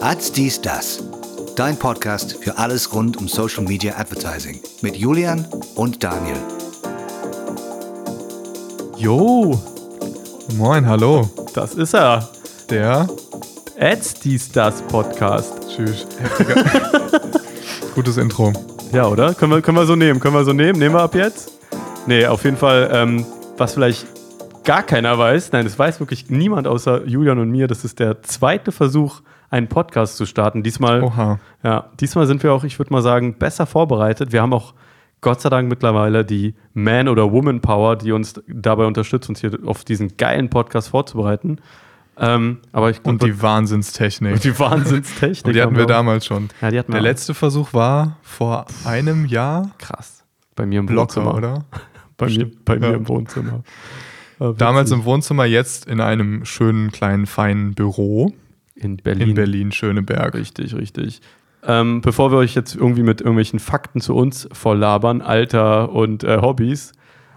Ads dies das. Dein Podcast für alles rund um Social Media Advertising mit Julian und Daniel. Jo, Moin, hallo. das ist er. Der. Ads dies das Podcast. Tschüss. Heftiger. Gutes Intro. Ja, oder? Können wir, können wir so nehmen? Können wir so nehmen? Nehmen wir ab jetzt? Nee, auf jeden Fall, ähm, was vielleicht gar keiner weiß, nein, das weiß wirklich niemand außer Julian und mir, das ist der zweite Versuch, einen Podcast zu starten. Diesmal, Oha. ja, diesmal sind wir auch, ich würde mal sagen, besser vorbereitet. Wir haben auch Gott sei Dank mittlerweile die Man- oder Woman-Power, die uns dabei unterstützt, uns hier auf diesen geilen Podcast vorzubereiten. Ähm, aber ich Und die Wahnsinnstechnik. und die Wahnsinnstechnik. Und die hatten wir auch. damals schon. Ja, die hatten wir Der auch. letzte Versuch war vor einem Jahr. Krass. Bei mir im Locker, Wohnzimmer. oder? Bei, mir, bei mir Ja. im Wohnzimmer. Äh, Damals im Wohnzimmer, jetzt in einem schönen, kleinen, feinen Büro in Berlin. in Berlin-Schöneberg. Richtig, richtig. Ähm, bevor wir euch jetzt irgendwie mit irgendwelchen Fakten zu uns volllabern, Alter und äh, Hobbys,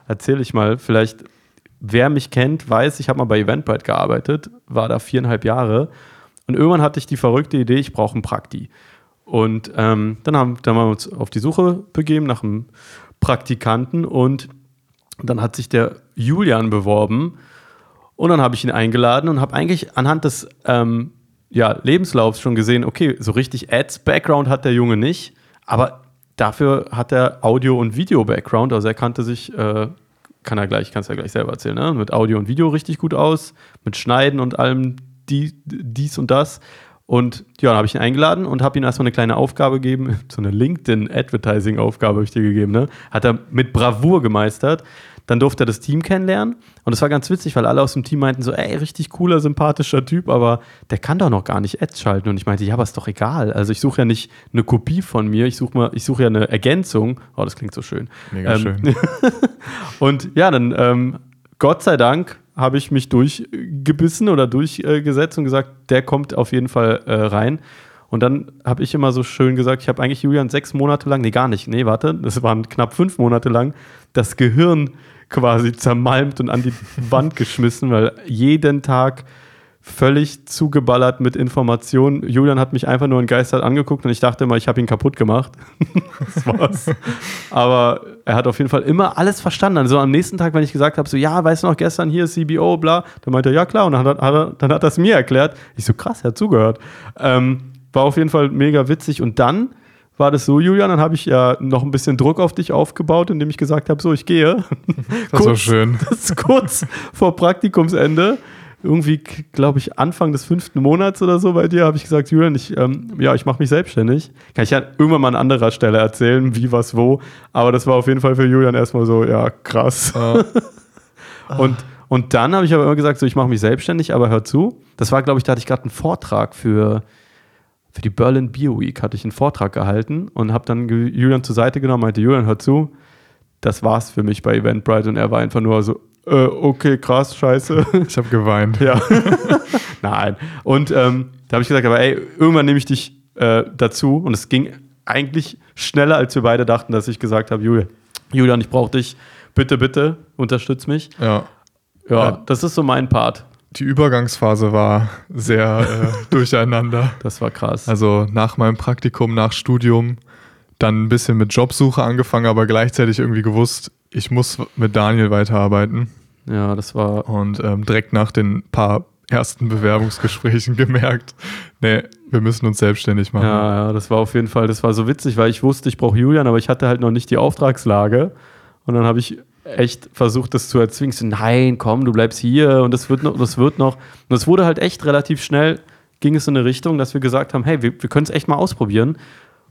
erzähle ich mal, vielleicht, wer mich kennt, weiß, ich habe mal bei Eventbrite gearbeitet, war da viereinhalb Jahre und irgendwann hatte ich die verrückte Idee, ich brauche ein Prakti. Und ähm, dann, haben, dann haben wir uns auf die Suche begeben nach einem Praktikanten und dann hat sich der Julian beworben und dann habe ich ihn eingeladen und habe eigentlich anhand des ähm, ja, Lebenslaufs schon gesehen, okay, so richtig Ads-Background hat der Junge nicht, aber dafür hat er Audio- und Video-Background, also er kannte sich, äh, kann er gleich, kannst du ja gleich selber erzählen, ne? mit Audio und Video richtig gut aus, mit Schneiden und allem die, dies und das. Und ja, dann habe ich ihn eingeladen und habe ihm erstmal eine kleine Aufgabe gegeben, so eine LinkedIn-Advertising-Aufgabe habe ich dir gegeben, ne? Hat er mit Bravour gemeistert. Dann durfte er das Team kennenlernen und das war ganz witzig, weil alle aus dem Team meinten so, ey, richtig cooler, sympathischer Typ, aber der kann doch noch gar nicht Ads schalten. Und ich meinte, ja, aber ist doch egal. Also ich suche ja nicht eine Kopie von mir, ich suche mal, ich suche ja eine Ergänzung. Oh, das klingt so schön. Mega Ähm, schön. Und ja, dann ähm, Gott sei Dank habe ich mich durchgebissen oder durchgesetzt und gesagt, der kommt auf jeden Fall äh, rein. Und dann habe ich immer so schön gesagt, ich habe eigentlich Julian sechs Monate lang, nee, gar nicht, nee, warte, das waren knapp fünf Monate lang, das Gehirn quasi zermalmt und an die Wand geschmissen, weil jeden Tag völlig zugeballert mit Informationen. Julian hat mich einfach nur entgeistert angeguckt und ich dachte immer, ich habe ihn kaputt gemacht. das war's. Aber er hat auf jeden Fall immer alles verstanden. Also am nächsten Tag, wenn ich gesagt habe, so, ja, weißt du noch, gestern hier CBO, bla, dann meinte er, ja klar, und dann hat er, hat er, dann hat er es mir erklärt. Ich so, krass, er hat zugehört. Ähm, war auf jeden Fall mega witzig. Und dann war das so, Julian, dann habe ich ja noch ein bisschen Druck auf dich aufgebaut, indem ich gesagt habe, so, ich gehe. Das war schön. Das ist kurz vor Praktikumsende. Irgendwie, glaube ich, Anfang des fünften Monats oder so bei dir habe ich gesagt, Julian, ich, ähm, ja, ich mache mich selbstständig. Kann ich ja irgendwann mal an anderer Stelle erzählen, wie, was, wo. Aber das war auf jeden Fall für Julian erstmal so, ja, krass. Äh, Und, und dann habe ich aber immer gesagt, so, ich mache mich selbstständig, aber hör zu. Das war, glaube ich, da hatte ich gerade einen Vortrag für, für die Berlin Beer Week, hatte ich einen Vortrag gehalten und habe dann Julian zur Seite genommen, meinte, Julian, hör zu, das war's für mich bei Eventbrite. Und er war einfach nur so, äh, okay, krass, scheiße. ich habe geweint. ja. Nein. Und ähm, da habe ich gesagt, aber ey, irgendwann nehme ich dich äh, dazu. Und es ging eigentlich schneller, als wir beide dachten, dass ich gesagt habe, Julian, Julian, ich brauche dich. Bitte, bitte, unterstütz mich. Ja. Ja, Ja. das ist so mein Part. Die Übergangsphase war sehr äh, durcheinander. Das war krass. Also nach meinem Praktikum, nach Studium, dann ein bisschen mit Jobsuche angefangen, aber gleichzeitig irgendwie gewusst, ich muss mit Daniel weiterarbeiten. ja, das war. Und ähm, direkt nach den paar ersten Bewerbungsgesprächen gemerkt, nee, wir müssen uns selbstständig machen. Ja, ja, das war auf jeden Fall, das war so witzig, weil ich wusste, ich brauche Julian, aber ich hatte halt noch nicht die Auftragslage. Und dann habe ich echt versucht, das zu erzwingen. So, nein, komm, du bleibst hier und das wird noch, das wird noch. Und es wurde halt echt relativ schnell, ging es in eine Richtung, dass wir gesagt haben, hey, wir, wir können es echt mal ausprobieren.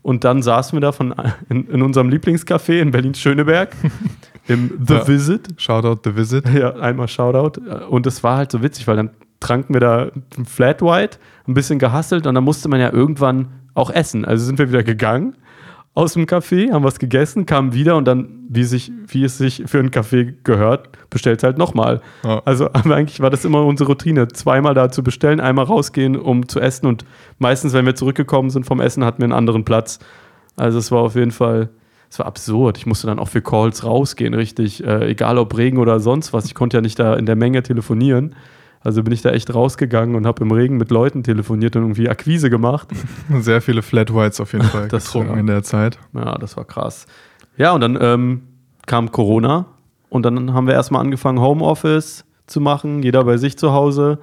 Und dann saßen wir da von, in, in unserem Lieblingscafé in Berlin-Schöneberg, im The Ja. Visit. Shoutout The Visit. Ja, einmal Shoutout. Und es war halt so witzig, weil dann tranken wir da Flat White, ein bisschen gehasselt und dann musste man ja irgendwann auch essen. Also sind wir wieder gegangen aus dem Café, haben was gegessen, kamen wieder und dann, wie, sich, wie es sich für ein Café gehört, bestellt halt nochmal. Ja. Also aber eigentlich war das immer unsere Routine, zweimal da zu bestellen, einmal rausgehen, um zu essen und meistens, wenn wir zurückgekommen sind vom Essen, hatten wir einen anderen Platz. Also es war auf jeden Fall, es war absurd. Ich musste dann auch für Calls rausgehen, richtig, äh, egal ob Regen oder sonst was. Ich konnte ja nicht da in der Menge telefonieren. Also bin ich da echt rausgegangen und habe im Regen mit Leuten telefoniert und irgendwie Akquise gemacht. Sehr viele Flat Whites auf jeden Fall Das, getrunken ja. in der Zeit. Ja, das war krass. Ja, und dann ähm, kam Corona und dann haben wir erstmal angefangen, Homeoffice zu machen, jeder bei sich zu Hause.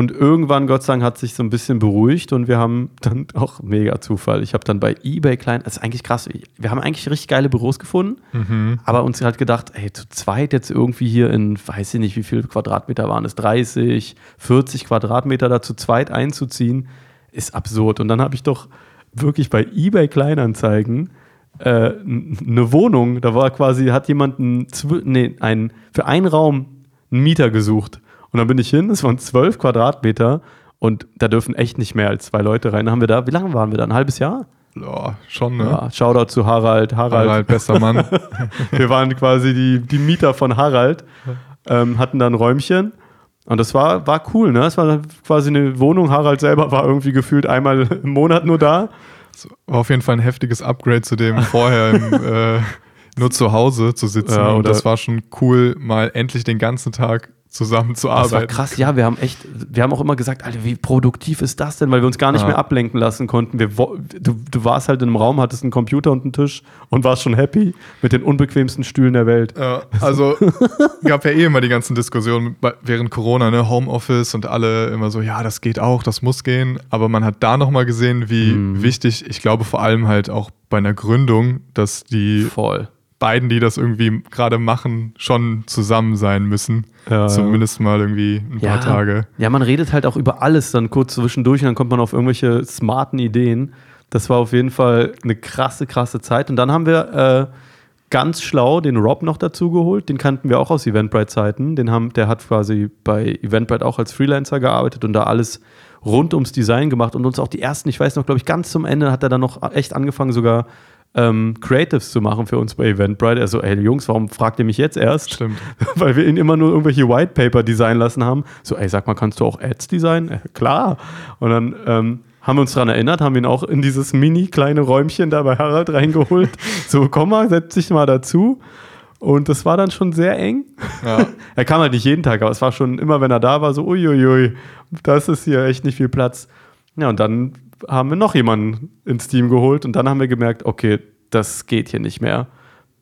Und irgendwann, Gott sei Dank, hat sich so ein bisschen beruhigt und wir haben dann auch mega Zufall. Ich habe dann bei eBay klein, das ist eigentlich krass, wir haben eigentlich richtig geile Büros gefunden, aber uns halt gedacht, ey, zu zweit jetzt irgendwie hier in, weiß ich nicht, wie viele Quadratmeter waren es, 30, 40 Quadratmeter da zu zweit einzuziehen, ist absurd. Und dann habe ich doch wirklich bei eBay Kleinanzeigen äh, eine Wohnung, da war quasi, hat jemand einen, nee, einen, für einen Raum einen Mieter gesucht. Und dann bin ich hin, es waren zwölf Quadratmeter und da dürfen echt nicht mehr als zwei Leute rein. Dann haben wir da, wie lange waren wir da? Ein halbes Jahr? Ja, schon, ne? Ja, Shoutout zu Harald. Harald, Harald, bester Mann. wir waren quasi die, die Mieter von Harald, ähm, hatten da ein Räumchen. Und das war, war cool, ne? Es war quasi eine Wohnung. Harald selber war irgendwie gefühlt einmal im Monat nur da. War auf jeden Fall ein heftiges Upgrade zu dem vorher im, äh, nur zu Hause zu sitzen. Ja, und das war schon cool, mal endlich den ganzen Tag zusammen zu Das war krass, ja, wir haben echt, wir haben auch immer gesagt, Alter, wie produktiv ist das denn, weil wir uns gar nicht Ja. mehr ablenken lassen konnten. Wir, du, du warst halt in einem Raum, hattest einen Computer und einen Tisch und warst schon happy mit den unbequemsten Stühlen der Welt. Ja, also gab ja eh immer die ganzen Diskussionen während Corona, ne, Homeoffice und alle immer so, ja, das geht auch, das muss gehen. Aber man hat da nochmal gesehen, wie Mhm. wichtig, ich glaube vor allem halt auch bei einer Gründung, dass die Voll. Beiden, die das irgendwie gerade machen, schon zusammen sein müssen. Ja, Zumindest mal irgendwie ein paar Tage. Ja, man redet halt auch über alles dann kurz zwischendurch und dann kommt man auf irgendwelche smarten Ideen. Das war auf jeden Fall eine krasse, krasse Zeit. Und dann haben wir äh, ganz schlau den Rob noch dazu geholt. Den kannten wir auch aus Eventbrite-Zeiten. Den haben, der hat quasi bei Eventbrite auch als Freelancer gearbeitet und da alles rund ums Design gemacht und uns auch die ersten, ich weiß noch, glaube ich, ganz zum Ende hat er dann noch echt angefangen, sogar ähm, Creatives zu machen für uns bei Eventbrite. Also, ey, Jungs, warum fragt ihr mich jetzt erst? Stimmt. Weil wir ihn immer nur irgendwelche White Paper designen lassen haben. So, ey, sag mal, kannst du auch Ads designen? Äh, klar. Und dann ähm, haben wir uns daran erinnert, haben ihn auch in dieses mini kleine Räumchen da bei Harald reingeholt. so, komm mal, setz dich mal dazu. Und das war dann schon sehr eng. Ja. er kam halt nicht jeden Tag, aber es war schon immer, wenn er da war, so, uiuiui, das ist hier echt nicht viel Platz. Ja, und dann haben wir noch jemanden ins Team geholt und dann haben wir gemerkt, okay, das geht hier nicht mehr.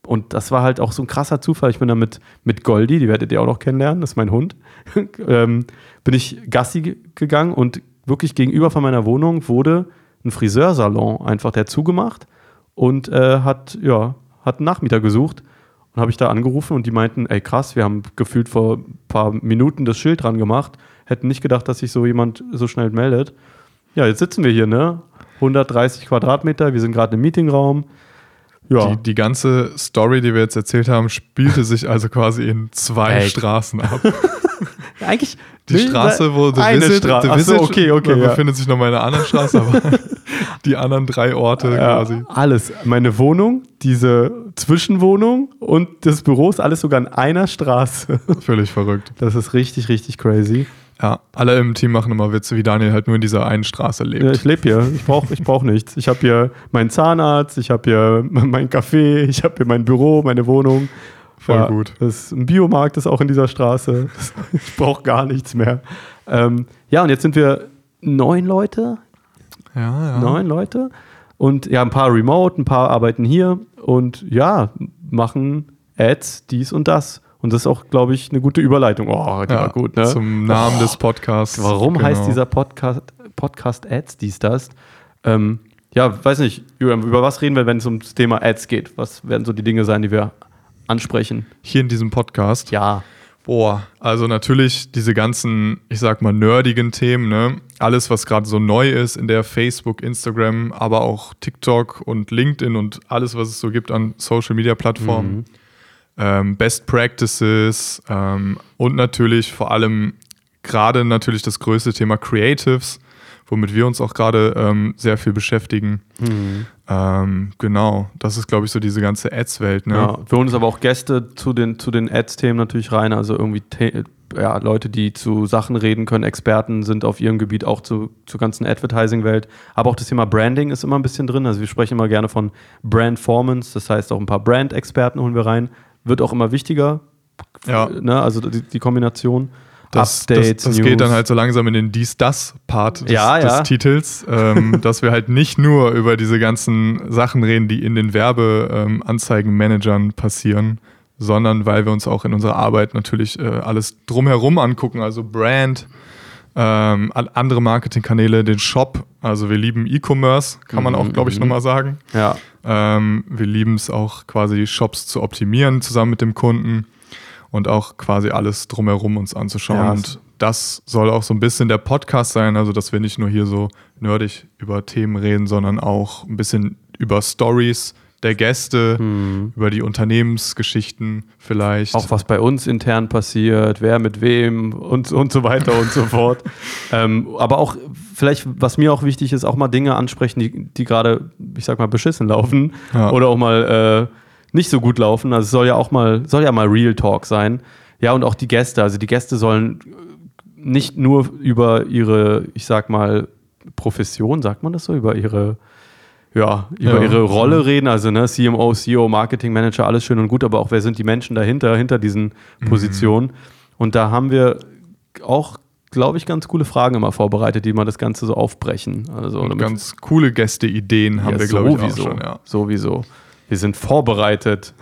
Und das war halt auch so ein krasser Zufall. Ich bin da mit, mit Goldi, die werdet ihr auch noch kennenlernen, das ist mein Hund, ähm, bin ich Gassi ge- gegangen und wirklich gegenüber von meiner Wohnung wurde ein Friseursalon einfach der zugemacht und äh, hat, ja, hat einen Nachmieter gesucht. Und habe ich da angerufen und die meinten, ey krass, wir haben gefühlt vor ein paar Minuten das Schild dran gemacht, hätten nicht gedacht, dass sich so jemand so schnell meldet. Ja, jetzt sitzen wir hier, ne? 130 Quadratmeter, wir sind gerade im Meetingraum. Ja, Die, die ganze Story, die wir jetzt erzählt haben, spielte sich also quasi in zwei Ey. Straßen ab. eigentlich Die Straße, wo The eine Visit, Straße. The Visit okay, okay. Ja. befindet sich nochmal in einer anderen Straße, aber die anderen drei Orte Ja, quasi. alles. Meine Wohnung, diese Zwischenwohnung und das Büro ist alles sogar in einer Straße. Völlig verrückt. Das ist richtig, richtig crazy. Ja, alle im Team machen immer Witze, wie Daniel halt nur in dieser einen Straße lebt. Ja, ich lebe hier. Ich brauche ich brauch nichts. Ich habe hier meinen Zahnarzt, ich habe hier mein Café, ich habe hier mein Büro, meine Wohnung. Voll gut. Das ein Biomarkt ist auch in dieser Straße. Ich brauche gar nichts mehr. Ähm, ja, und jetzt sind wir neun Leute. Ja, ja. Neun Leute. Und ja, ein paar remote, ein paar arbeiten hier und ja, machen Ads, dies und das. Und das ist auch, glaube ich, eine gute Überleitung. Oh, die Ja, war gut, ne? Zum Namen des Podcasts. Warum Genau. heißt dieser Podcast, Podcast Ads, dies, das? Ähm, ja, weiß nicht, Julian, über was reden wir, wenn es ums Thema Ads geht? Was werden so die Dinge sein, die wir ansprechen? Hier in diesem Podcast? Ja. Boah, also natürlich diese ganzen, ich sag mal, nerdigen Themen, ne? Alles, was gerade so neu ist in der Facebook, Instagram, aber auch TikTok und LinkedIn und alles, was es so gibt an Social Media Plattformen. Ähm, Best Practices ähm, und natürlich vor allem gerade natürlich das größte Thema Creatives, womit wir uns auch gerade ähm, sehr viel beschäftigen. Ähm, genau, das ist, glaube ich, so diese ganze Ads-Welt. Ne? ja. Wir holen uns aber auch Gäste zu den, zu den Ads-Themen natürlich rein, also irgendwie ja, Leute, die zu Sachen reden können, Experten sind auf ihrem Gebiet auch zu, zur ganzen Advertising-Welt. Aber auch das Thema Branding ist immer ein bisschen drin. Also wir sprechen immer gerne von Brandformance, das heißt auch ein paar Brand-Experten holen wir rein. Wird auch immer wichtiger, Ja. ne? also die, die Kombination. Das, Updates, das, das geht dann halt so langsam in den Dies-Das-Part des, Ja, ja. des Titels, ähm, dass wir halt nicht nur über diese ganzen Sachen reden, die in den Werbeanzeigenmanagern passieren, sondern weil wir uns auch in unserer Arbeit natürlich äh, alles drumherum angucken, also Brand, ähm, an- andere Marketingkanäle, den Shop. Also wir lieben E-Commerce, kann man auch, glaube ich, nochmal sagen. Ja. Ähm, wir lieben es auch quasi Shops zu optimieren zusammen mit dem Kunden und auch quasi alles drumherum uns anzuschauen. Ja, und das soll auch so ein bisschen der Podcast sein, also dass wir nicht nur hier so nerdig über Themen reden, sondern auch ein bisschen über Stories der Gäste, über die Unternehmensgeschichten vielleicht. Auch was bei uns intern passiert, wer mit wem und, und so weiter und so fort. Ähm, aber auch vielleicht, was mir auch wichtig ist, auch mal Dinge ansprechen, die, die gerade, ich sag mal, beschissen laufen Ja. oder auch mal äh, nicht so gut laufen. Also es soll ja auch mal, soll ja mal Real Talk sein. Ja, und auch die Gäste. Also die Gäste sollen nicht nur über ihre, ich sag mal, Profession, sagt man das so, über ihre ja, über Ja. ihre Rolle reden, also ne, CMO, CEO, Marketing Manager, alles schön und gut, aber auch wer sind die Menschen dahinter, hinter diesen Positionen? Und da haben wir auch, glaube ich, ganz coole Fragen immer vorbereitet, die mal das Ganze so aufbrechen. Also und ganz coole Gästeideen haben Ja, wir, glaube ich, auch sowieso, schon. Ja. Sowieso. Wir sind vorbereitet.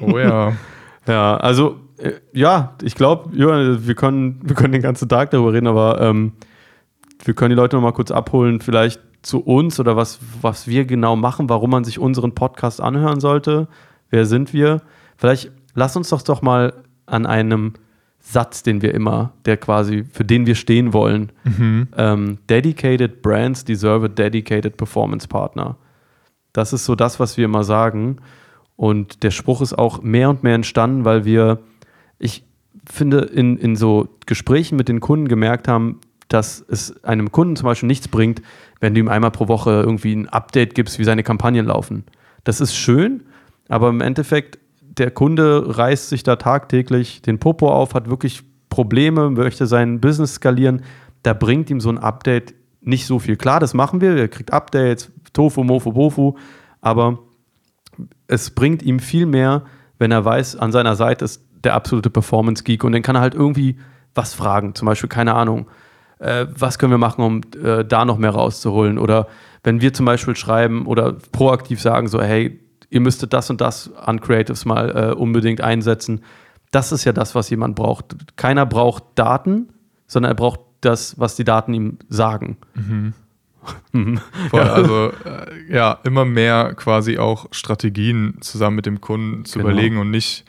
Oh ja. Ja, also äh, ja, ich glaube, wir können, wir können den ganzen Tag darüber reden, aber ähm, wir können die Leute noch mal kurz abholen, vielleicht zu uns oder was, was wir genau machen, warum man sich unseren Podcast anhören sollte. Wer sind wir? Vielleicht lass uns doch doch mal an einem Satz, den wir immer, der quasi, für den wir stehen wollen. Ähm, dedicated Brands deserve a dedicated Performance Partner. Das ist so das, was wir immer sagen. Und der Spruch ist auch mehr und mehr entstanden, weil wir, ich finde, in, in so Gesprächen mit den Kunden gemerkt haben, dass es einem Kunden zum Beispiel nichts bringt, wenn du ihm einmal pro Woche irgendwie ein Update gibst, wie seine Kampagnen laufen. Das ist schön, aber im Endeffekt, der Kunde reißt sich da tagtäglich den Popo auf, hat wirklich Probleme, möchte sein Business skalieren. Da bringt ihm so ein Update nicht so viel. Klar, das machen wir, er kriegt Updates, Tofu, Mofu, Bofu, aber es bringt ihm viel mehr, wenn er weiß, an seiner Seite ist der absolute Performance-Geek und dann kann er halt irgendwie was fragen. Zum Beispiel, keine Ahnung, äh, was können wir machen, um äh, da noch mehr rauszuholen? Oder wenn wir zum Beispiel schreiben oder proaktiv sagen, so, hey, ihr müsstet das und das an Creatives mal äh, unbedingt einsetzen. Das ist ja das, was jemand braucht. Keiner braucht Daten, sondern er braucht das, was die Daten ihm sagen. Voll, Also äh, ja, immer mehr quasi auch Strategien zusammen mit dem Kunden zu Genau. überlegen und nicht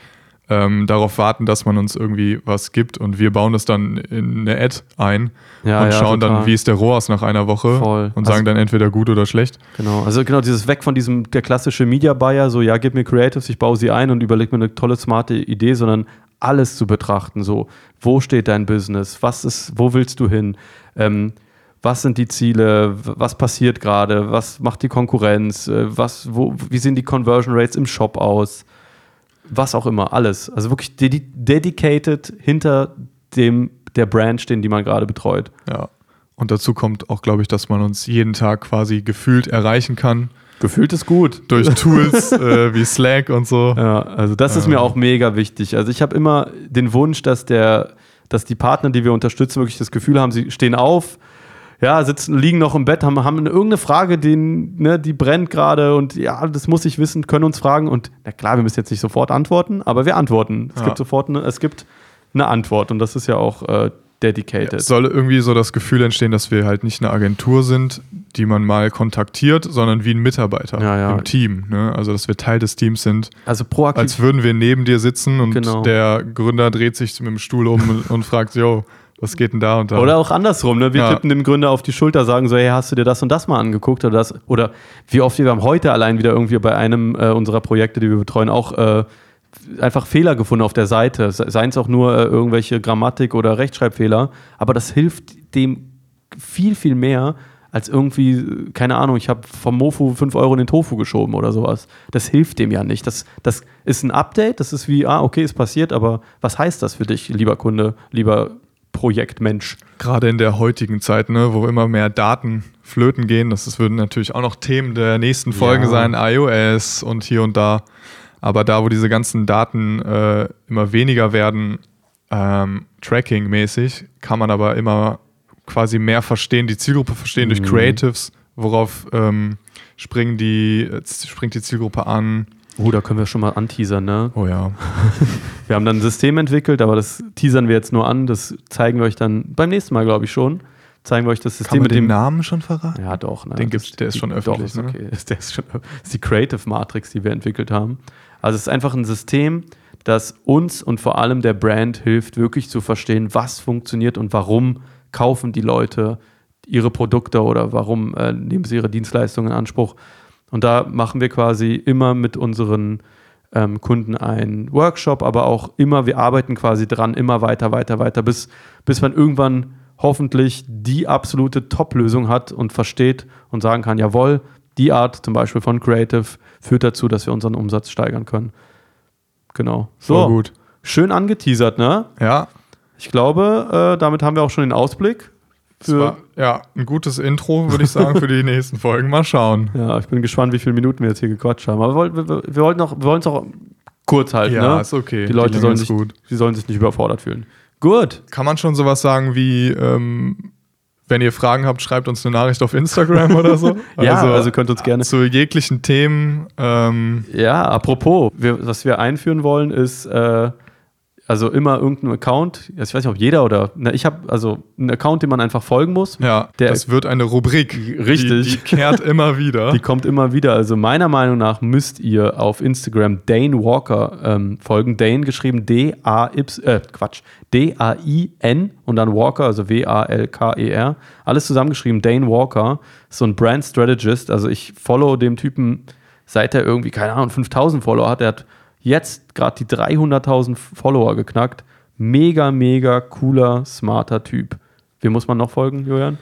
ähm, darauf warten, dass man uns irgendwie was gibt. Und wir bauen das dann in eine Ad ein Ja, und ja, schauen total. dann, wie ist der ROAS nach einer Woche Voll. und Also- sagen dann entweder gut oder schlecht. Genau, also genau dieses Weg von diesem, der klassische Media Buyer, so ja, gib mir Creatives, ich baue sie ein und überleg mir eine tolle, smarte Idee, sondern alles zu betrachten, so, wo steht dein Business, was ist, wo willst du hin, ähm, was sind die Ziele, was passiert gerade, was macht die Konkurrenz, äh, was, wo, wie sehen die Conversion Rates im Shop aus, was auch immer, alles. Also wirklich dedi dedicated hinter dem, der Brand stehen, die man gerade betreut. Ja. Und dazu kommt auch, glaube ich, dass man uns jeden Tag quasi gefühlt erreichen kann Gefühlt ist gut. durch Tools äh, wie Slack und so. Ja, also das ist mir auch mega wichtig. Also ich habe immer den Wunsch, dass der, dass die Partner, die wir unterstützen, wirklich das Gefühl haben, sie stehen auf, ja, sitzen, liegen noch im Bett, haben, haben irgendeine Frage, die, ne, die brennt gerade und ja, das muss ich wissen, können uns fragen und na klar, wir müssen jetzt nicht sofort antworten, aber wir antworten. Es Ja. gibt sofort eine, es gibt eine Antwort und das ist ja auch äh, dedicated. Es soll irgendwie so das Gefühl entstehen, dass wir halt nicht eine Agentur sind, die man mal kontaktiert, sondern wie ein Mitarbeiter Ja, ja. im Team. Ne? Also, dass wir Teil des Teams sind. also proaktiv. Als würden wir neben dir sitzen und Genau. der Gründer dreht sich mit dem Stuhl um und fragt, yo, was geht denn da und da? Oder auch andersrum, ne? Wir Ja. tippen dem Gründer auf die Schulter, sagen so, hey, hast du dir das und das mal angeguckt oder das? Oder wie oft wir haben heute allein wieder irgendwie bei einem äh, unserer Projekte, die wir betreuen, auch äh, einfach Fehler gefunden auf der Seite. Se- Seien es auch nur äh, irgendwelche Grammatik- oder Rechtschreibfehler. Aber das hilft dem viel, viel mehr als irgendwie, keine Ahnung, ich habe vom Mofu 5 Euro in den Tofu geschoben oder sowas. Das hilft dem ja nicht. Das, das ist ein Update, das ist wie, ah, okay, ist passiert, aber was heißt das für dich, lieber Kunde, lieber Projektmensch? Gerade in der heutigen Zeit, ne, wo immer mehr Daten flöten gehen, das ist- würden natürlich auch noch Themen der nächsten Folgen Ja. sein, iOS und hier und da. Aber da, wo diese ganzen Daten äh, immer weniger werden, ähm, Tracking-mäßig, kann man aber immer quasi mehr verstehen, die Zielgruppe verstehen durch Mhm. Creatives, worauf ähm, springen die, äh, springt die Zielgruppe an. Oh, da können wir schon mal anteasern, ne? Oh ja. Wir haben dann ein System entwickelt, aber das teasern wir jetzt nur an. Das zeigen wir euch dann beim nächsten Mal, glaube ich, schon. Zeigen wir euch das Kann System man mit den dem. Namen schon verraten? Ja, doch. Ne? Den gibt's- der ist schon öffentlich, Doch, ist ne? okay. Der ist schon, das ist die Creative Matrix, die wir entwickelt haben. Also es ist einfach ein System, das uns und vor allem der Brand hilft, wirklich zu verstehen, was funktioniert und warum kaufen die Leute ihre Produkte oder warum äh, nehmen sie ihre Dienstleistungen in Anspruch. Und da machen wir quasi immer mit unseren ähm, Kunden einen Workshop, aber auch immer, wir arbeiten quasi dran, immer weiter, weiter, weiter, bis, bis man irgendwann hoffentlich die absolute Top-Lösung hat und versteht und sagen kann, jawohl, die Art zum Beispiel von Creative führt dazu, dass wir unseren Umsatz steigern können. Genau. Voll So, gut. schön angeteasert, ne? Ja, Ich glaube, äh, damit haben wir auch schon den Ausblick. Das war ja ein gutes Intro, würde ich sagen, für die nächsten Folgen. Mal schauen. Ja, ich bin gespannt, wie viele Minuten wir jetzt hier gequatscht haben. Aber wir, wollten- wir, wir wollten wir wollen es auch kurz halten. Ja, ne? ist okay. Die Leute Länge sollen sich, die sollen sich nicht überfordert fühlen. Gut. Kann man schon sowas sagen wie, ähm, wenn ihr Fragen habt, schreibt uns eine Nachricht auf Instagram oder so? Ja, also könnt uns gerne- Zu jeglichen Themen. Ähm, Ja, apropos, wir, was wir einführen wollen, ist äh, also immer irgendein Account. Ich weiß nicht, ob jeder oder. Na, ich habe also einen Account, den man einfach folgen muss. ja, Der- das wird eine Rubrik. Richtig. Die, die kehrt immer wieder. Die kommt immer wieder. Also meiner Meinung nach müsst ihr auf Instagram Dane Walker ähm, folgen. Dane geschrieben D-A-Y, äh, Quatsch, D-A-I-N und dann Walker, also W-A-L-K-E-R. Alles zusammengeschrieben. Dane Walker ist so ein Brand Strategist. Also ich follow dem Typen, seit er irgendwie, keine Ahnung, 5000 Follower hat. Er hat jetzt gerade die 300.000 Follower geknackt. Mega, mega cooler, smarter Typ. Wem muss man noch folgen, Julian?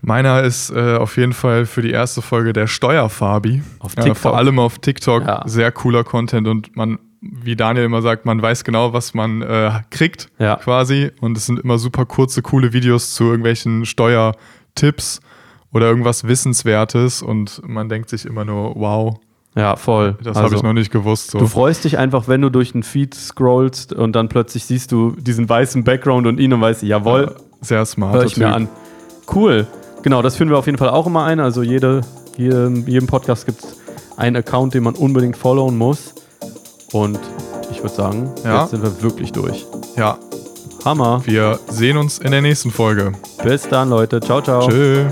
Meiner ist äh, auf jeden Fall für die erste Folge der Steuerfabi. Auf Äh, TikTok. vor allem auf TikTok. Ja. Sehr cooler Content und man, wie Daniel immer sagt, man weiß genau, was man äh, kriegt Ja. quasi. Und es sind immer super kurze, coole Videos zu irgendwelchen Steuertipps oder irgendwas Wissenswertes und man denkt sich immer nur, wow, Ja, voll. das Also- habe ich noch nicht gewusst. So. Du freust dich einfach, wenn du durch den Feed scrollst und dann plötzlich siehst du diesen weißen Background und ihn und weißt, jawohl, Sehr smart. hör ich mir an. Cool. Genau, das führen wir auf jeden Fall auch immer ein. Also jede, jedem, jedem Podcast gibt es einen Account, den man unbedingt followen muss. Und ich würde sagen, Ja. jetzt sind wir wirklich durch. Ja, Hammer. wir sehen uns in der nächsten Folge. Bis dann, Leute. Ciao, ciao. Tschö.